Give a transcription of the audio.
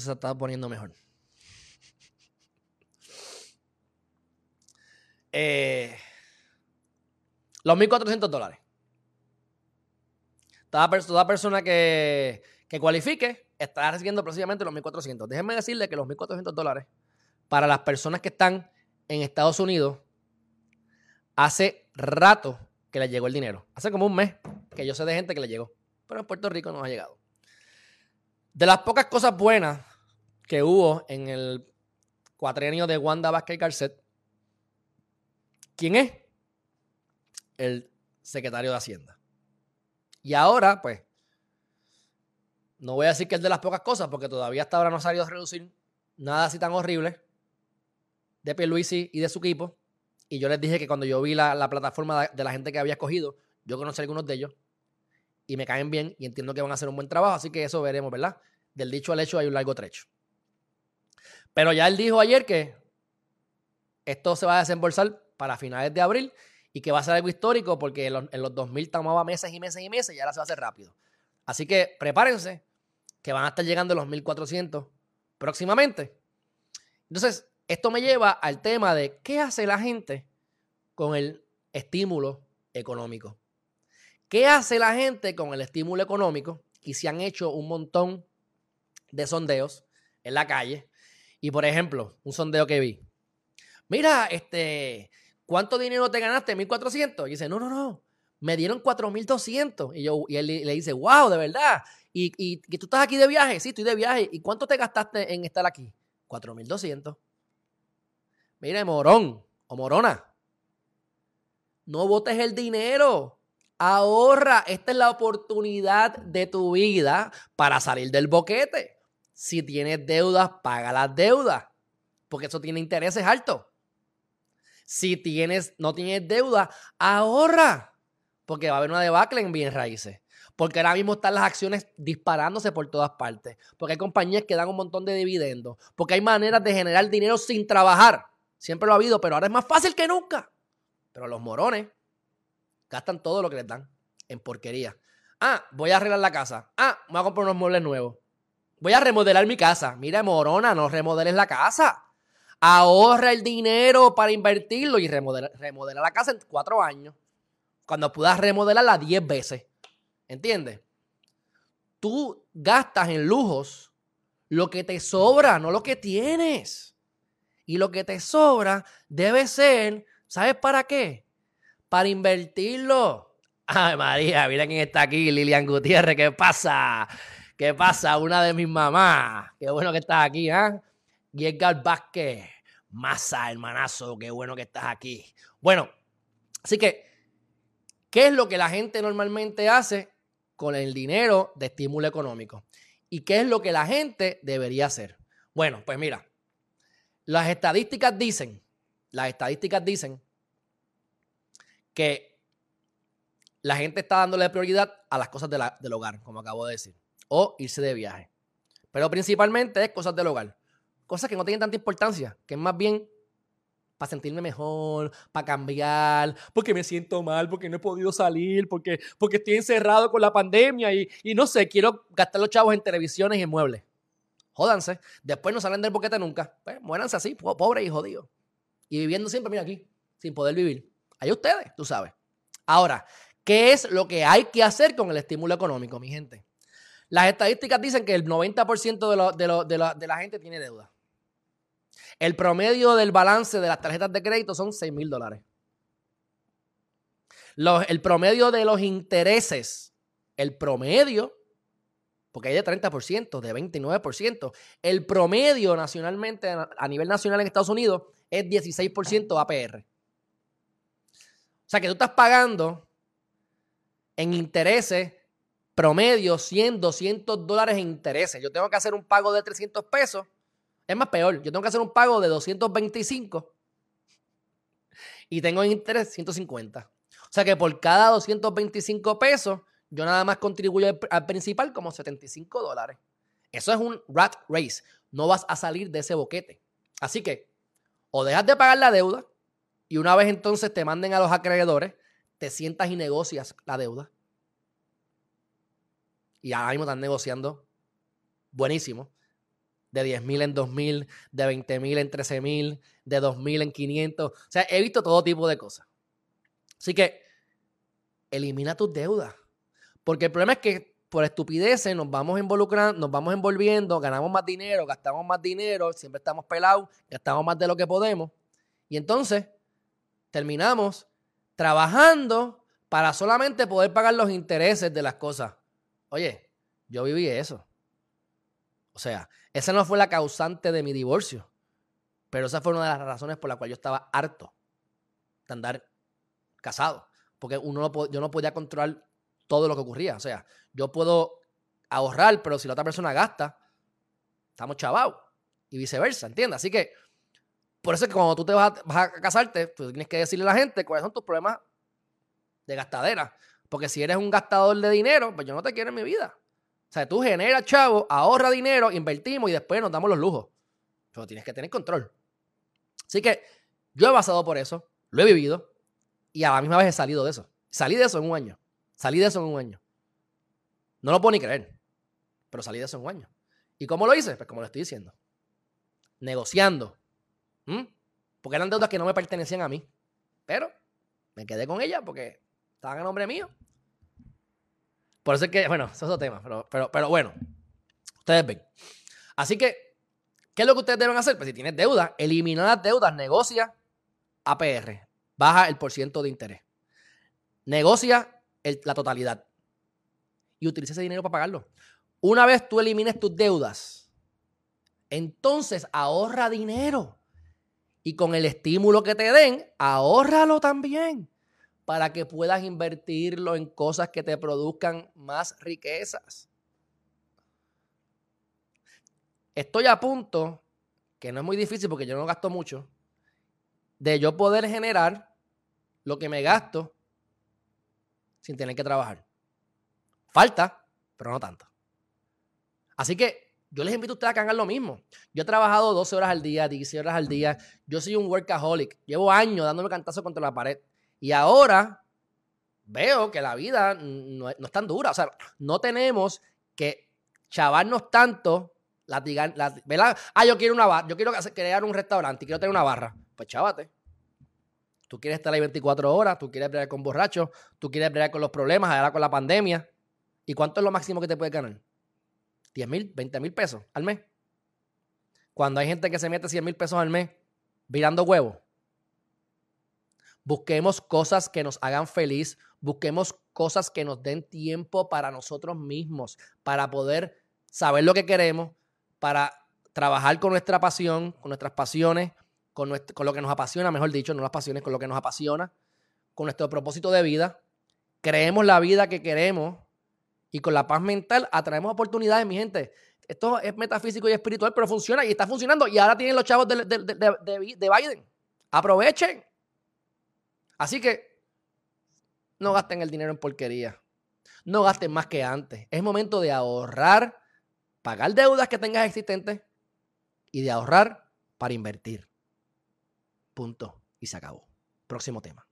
Se está poniendo mejor. Eh, los 1.400 dólares. Toda, persona que, que cualifique estará recibiendo precisamente los 1.400. Déjenme decirle que los 1.400 dólares para las personas que están en Estados Unidos hace rato que les llegó el dinero. Hace como un mes que yo sé de gente que le llegó. Pero en Puerto Rico no ha llegado. De las pocas cosas buenas que hubo en el cuatrienio de Wanda Vázquez Garcet, ¿quién es? El secretario de Hacienda. Y ahora, pues, no voy a decir que es de las pocas cosas, porque todavía hasta ahora no ha salido a reducir nada así tan horrible de Pierluisi y de su equipo. Y yo les dije que cuando yo vi la, plataforma de la gente que había escogido, yo conocí a algunos de ellos y me caen bien y entiendo que van a hacer un buen trabajo, así que eso veremos, ¿verdad? Del dicho al hecho hay un largo trecho. Pero ya él dijo ayer que esto se va a desembolsar para finales de abril y que va a ser algo histórico porque en los, en los 2000 tomaba meses y meses y meses y ahora se va a hacer rápido. Así que prepárense que van a estar llegando los 1400 próximamente. Entonces, esto me lleva al tema de qué hace la gente con el estímulo económico. ¿Qué hace la gente con el estímulo económico? Y se han hecho un montón de sondeos en la calle. Y por ejemplo, un sondeo que vi. Mira, este, ¿cuánto dinero te ganaste? 1.400. Y dice, no, no, no. Me dieron 4.200. Y, y él le dice, wow, de verdad. ¿Y, y, tú estás aquí de viaje? Sí, estoy de viaje. ¿Y cuánto te gastaste en estar aquí? 4.200. Mire, morón o morona, no votes el dinero. Ahorra. Esta es la oportunidad de tu vida para salir del boquete. Si tienes deudas, paga las deudas. Porque eso tiene intereses altos. Si tienes, no tienes deuda, ahorra. Porque va a haber una debacle en bien raíces. Porque ahora mismo están las acciones disparándose por todas partes. Porque hay compañías que dan un montón de dividendos. Porque hay maneras de generar dinero sin trabajar. Siempre lo ha habido, pero ahora es más fácil que nunca. Pero los morones gastan todo lo que les dan en porquería. Ah, voy a arreglar la casa. Ah, voy a comprar unos muebles nuevos. Voy a remodelar mi casa. Mira, morona, no remodeles la casa. Ahorra el dinero para invertirlo y remodela, la casa en cuatro años. Cuando puedas remodelarla diez veces. ¿Entiendes? Tú gastas en lujos lo que te sobra, no lo que tienes. Y lo que te sobra debe ser, ¿sabes para qué? Para invertirlo. Ay, María, mira quién está aquí, Lilian Gutiérrez, ¿qué pasa? ¿Qué pasa? Una de mis mamás. Qué bueno que estás aquí, ¿ah? ¿eh? Edgar Vázquez. Masa, hermanazo, qué bueno que estás aquí. Bueno, así que, ¿qué es lo que la gente normalmente hace con el dinero de estímulo económico? ¿Y qué es lo que la gente debería hacer? Bueno, pues mira, las estadísticas dicen, las estadísticas dicen que la gente está dándole prioridad a las cosas del hogar, como acabo de decir, o irse de viaje. Pero principalmente es cosas del hogar. Cosas que no tienen tanta importancia, que es más bien para sentirme mejor, para cambiar, porque me siento mal, porque no he podido salir, porque, porque estoy encerrado con la pandemia y, y no sé, quiero gastar los chavos en televisiones y en muebles jódanse. Después no salen del boquete nunca. Pues muéranse así, pobre y jodidos. Y viviendo siempre, mira aquí, sin poder vivir. Hay ustedes, tú sabes. Ahora, ¿qué es lo que hay que hacer con el estímulo económico, mi gente? Las estadísticas dicen que el 90% de, de, la gente tiene deuda. El promedio del balance de las tarjetas de crédito son 6 mil dólares. el promedio de los intereses, el promedio porque hay de 30%, de 29%. El promedio nacionalmente, a nivel nacional en Estados Unidos, es 16% APR. O sea que tú estás pagando en intereses promedio 100, 200 dólares en intereses. Yo tengo que hacer un pago de 300 pesos. Es más peor, yo tengo que hacer un pago de 225 y tengo en interés 150. O sea que por cada 225 pesos yo nada más contribuyo al principal como 75 dólares. Eso es un rat race. No vas a salir de ese boquete. Así que, o dejas de pagar la deuda y una vez entonces te manden a los acreedores, te sientas y negocias la deuda. Y ahora mismo están negociando buenísimo. de 10 mil en 2 mil, de 20 mil en 13 mil, de 2 mil en 500. O sea, he visto todo tipo de cosas. Así que elimina tus deudas. Porque el problema es que por estupideces nos vamos involucrando, nos vamos envolviendo, ganamos más dinero, gastamos más dinero, siempre estamos pelados, gastamos más de lo que podemos. Y entonces terminamos trabajando para solamente poder pagar los intereses de las cosas. Oye, yo viví eso. O sea, esa no fue la causante de mi divorcio, pero esa fue una de las razones por las cuales yo estaba harto de andar casado, porque uno no, yo no podía controlar todo lo que ocurría. O sea, yo puedo ahorrar, pero si la otra persona gasta, estamos chavados. Y viceversa, ¿entiendes? Así que, por eso es que cuando tú te vas a, casarte, tú tienes que decirle a la gente cuáles son tus problemas de gastadera. Porque si eres un gastador de dinero, pues yo no te quiero en mi vida. O sea, tú generas chavo, ahorra dinero, invertimos y después nos damos los lujos. Pero tienes que tener control. Así que yo he pasado por eso, lo he vivido y a la misma vez he salido de eso. Salí de eso en un año. Salí de eso en un año. No lo puedo ni creer, pero salí de eso en un año. ¿Y cómo lo hice? Pues como lo estoy diciendo. Negociando. Porque eran deudas que no me pertenecían a mí. Pero me quedé con ellas porque estaban a nombre mío. Por eso es que, bueno, eso es otro tema. Pero, pero, pero bueno, ustedes ven. Así que, ¿qué es lo que ustedes deben hacer? Pues si tienes deuda, elimina las deudas, negocia APR. Baja el porciento de interés. Negocia la totalidad. Y utiliza ese dinero para pagarlo. Una vez tú elimines tus deudas, entonces ahorra dinero. Y con el estímulo que te den, ahórralo también para que puedas invertirlo en cosas que te produzcan más riquezas. Estoy a punto, que no es muy difícil porque yo no gasto mucho, de yo poder generar lo que me gasto sin tener que trabajar. Falta, pero no tanto. Así que yo les invito a ustedes a que hagan lo mismo. Yo he trabajado 12 horas al día, 16 horas al día. Yo soy un workaholic. Llevo años dándome cantazo contra la pared. Y ahora veo que la vida no, es tan dura. O sea, no tenemos que chavarnos tanto, latigar, ¿verdad? Ah, yo quiero una barra, yo quiero crear un restaurante y quiero tener una barra. Pues chávate. Tú quieres estar ahí 24 horas, tú quieres bregar con borrachos, tú quieres bregar con los problemas, ahora con la pandemia. ¿Y cuánto es lo máximo que te puede ganar? 10 mil, 20 mil pesos al mes. Cuando hay gente que se mete 100 mil pesos al mes virando huevos. Busquemos cosas que nos hagan feliz, busquemos cosas que nos den tiempo para nosotros mismos, para poder saber lo que queremos, para trabajar con nuestra pasión, con nuestras pasiones, con, lo que nos apasiona, mejor dicho, no las pasiones, con lo que nos apasiona, con nuestro propósito de vida, creemos la vida que queremos y con la paz mental atraemos oportunidades, mi gente. Esto es metafísico y espiritual, pero funciona y está funcionando. Y ahora tienen los chavos de, de Biden. Aprovechen. Así que no gasten el dinero en porquería. No gasten más que antes. Es momento de ahorrar, pagar deudas que tengas existentes y de ahorrar para invertir. Punto. Y se acabó. Próximo tema.